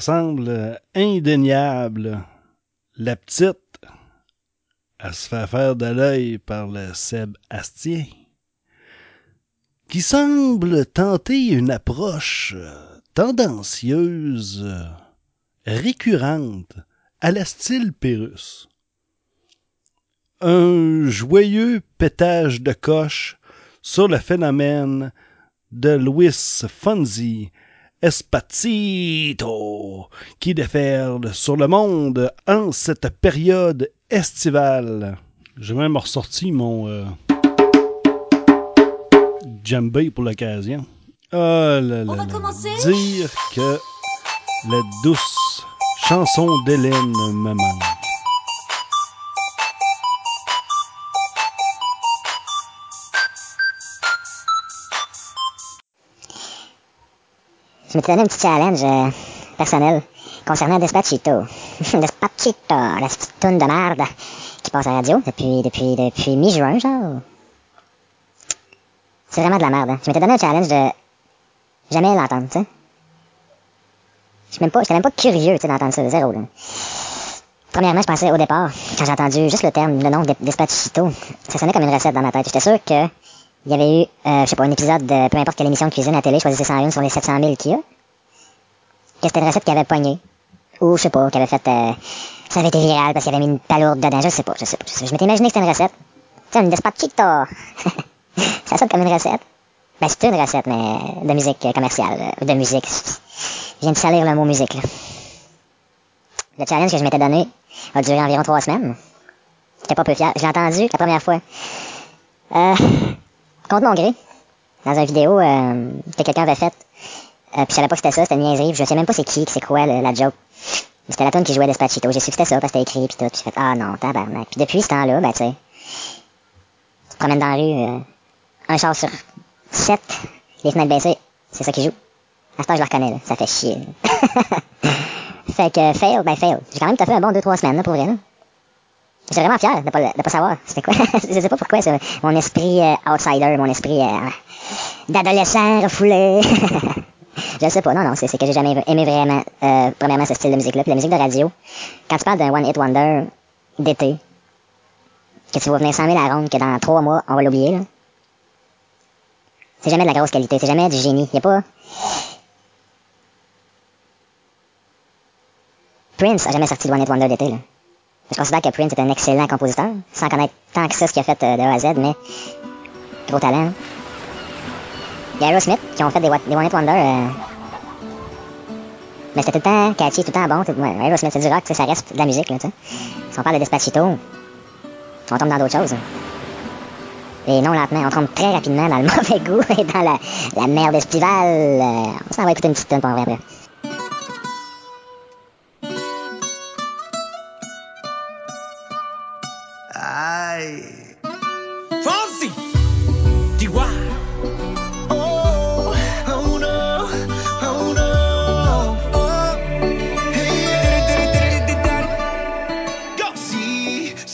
Semble indéniable. La petite, elle se fait faire de l'œil par le Seb Astier, qui semble tenter une approche tendancieuse, récurrente, à la style Pérus. Un joyeux pétage de coche sur le phénomène de Luis Fonzi Espacito qui déferle sur le monde en cette période estivale. J'ai même ressorti mon euh, djembé pour l'occasion. Oh là là, On va commencer? Dire que la douce chanson d'Hélène me manque. Je m'étais donné un petit challenge euh, personnel concernant Despacito. Despacito, la petite toune de merde qui passe à la radio depuis, depuis, depuis mi-juin, genre. C'est vraiment de la merde. hein. Je m'étais donné un challenge de jamais l'entendre, tu sais. Je suis même pas, j'étais même pas curieux, d'entendre ça, zéro. Premièrement, je pensais au départ, quand j'ai entendu juste le terme, le nom de Despacito, ça sonnait comme une recette dans ma tête. J'étais sûr que il y avait eu, euh, je sais pas, un épisode de peu importe quelle émission de cuisine à télé, choisissez 101 sur les 700 000 qu'il y a. Que c'était une recette qui avait pogné. Ou, je sais pas, qui avait fait, euh, ça avait été viral parce qu'il avait mis une palourde dedans. Je sais pas, je sais pas. Je, sais pas. Je m'étais imaginé que c'était une recette. Tu sais, une despacito. ça sonne comme une recette. Ben, c'est une recette, mais de musique euh, commerciale, euh, de musique. Je viens de salir le mot musique, là. Le challenge que je m'étais donné a duré environ trois semaines. J'étais pas peu fier. Je l'ai entendu la première fois. Euh, contre mon gré, dans une vidéo euh, que quelqu'un avait faite. Euh, puis je savais pas que c'était ça, c'était une niaiserie. Je sais même pas c'est qui, c'est quoi la joke. C'était la tune qui jouait Despacito. J'ai su que c'était ça parce que c'était écrit puis tout. J'ai fait ah non, tabarnak. Puis depuis ce temps-là, ben tu sais, tu te promènes dans la rue, euh, un char sur sept, les fenêtres baissées, c'est ça qui joue. À ce temps, je le reconnais, là. ça fait chier. fait que fail, ben fail. J'ai quand même fait un bon 2-3 semaines là, pour vrai. J'étais vraiment fier de pas, pas savoir c'était quoi? je sais pas pourquoi, c'est mon esprit euh, outsider, mon esprit euh, d'adolescent refoulé. je sais pas, non, non, c'est que j'ai jamais aimé vraiment, euh, premièrement, ce style de musique-là. Puis la musique de radio, quand tu parles d'un One Hit Wonder d'été, que tu vas venir 100 000 à la ronde, que dans 3 mois, on va l'oublier, là. C'est jamais de la grosse qualité, c'est jamais du génie. Y a pas... Prince a jamais sorti de One Hit Wonder d'été, là. Je considère que Prince est un excellent compositeur, sans connaître tant que ça ce qu'il a fait euh, de A à Z, mais gros talent. Il y a Aerosmith qui ont fait des, des One Hit Wonder, euh, mais c'était tout le temps catchy, tout le temps bon. Ouais, Aerosmith, c'est du rock, ça reste de la musique, là, tu sais. Si on parle de Despacito, on tombe dans d'autres choses. Et non lentement, on tombe très rapidement dans le mauvais goût et dans la, merde estivale. Euh, on va écouter une petite tonne pour vrai après.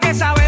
que saber.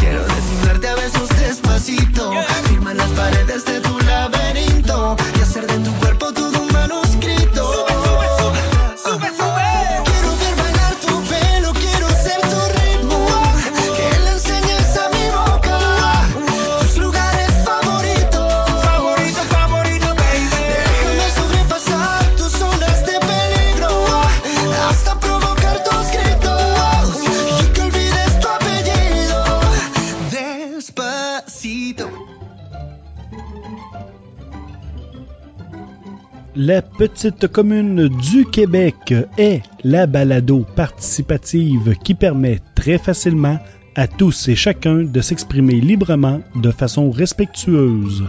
La petite commune du Québec est la balado participative qui permet très facilement à tous et chacun de s'exprimer librement de façon respectueuse.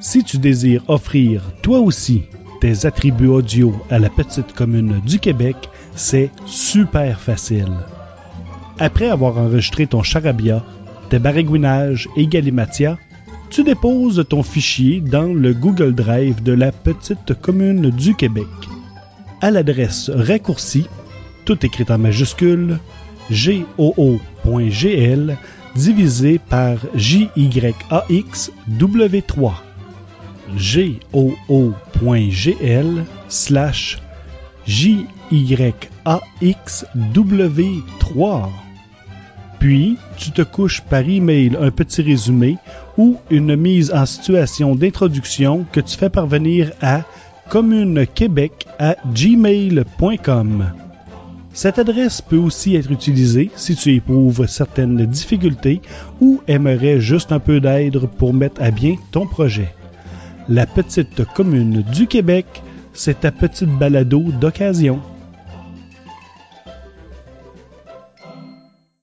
Si tu désires offrir toi aussi tes attributs audio à la petite commune du Québec, c'est super facile. Après avoir enregistré ton charabia, tes baragouinages et galimatia, tu déposes ton fichier dans le Google Drive de la petite commune du Québec. À l'adresse raccourcie, tout écrit en majuscule, goo.gl divisé par JYAXW3. goo.gl slash JYAXW3. Puis, tu te couches par email un petit résumé ou une mise en situation d'introduction que tu fais parvenir à communequebec à gmail.com. Cette adresse peut aussi être utilisée si tu éprouves certaines difficultés ou aimerais juste un peu d'aide pour mettre à bien ton projet. La petite commune du Québec, c'est ta petite balado d'occasion.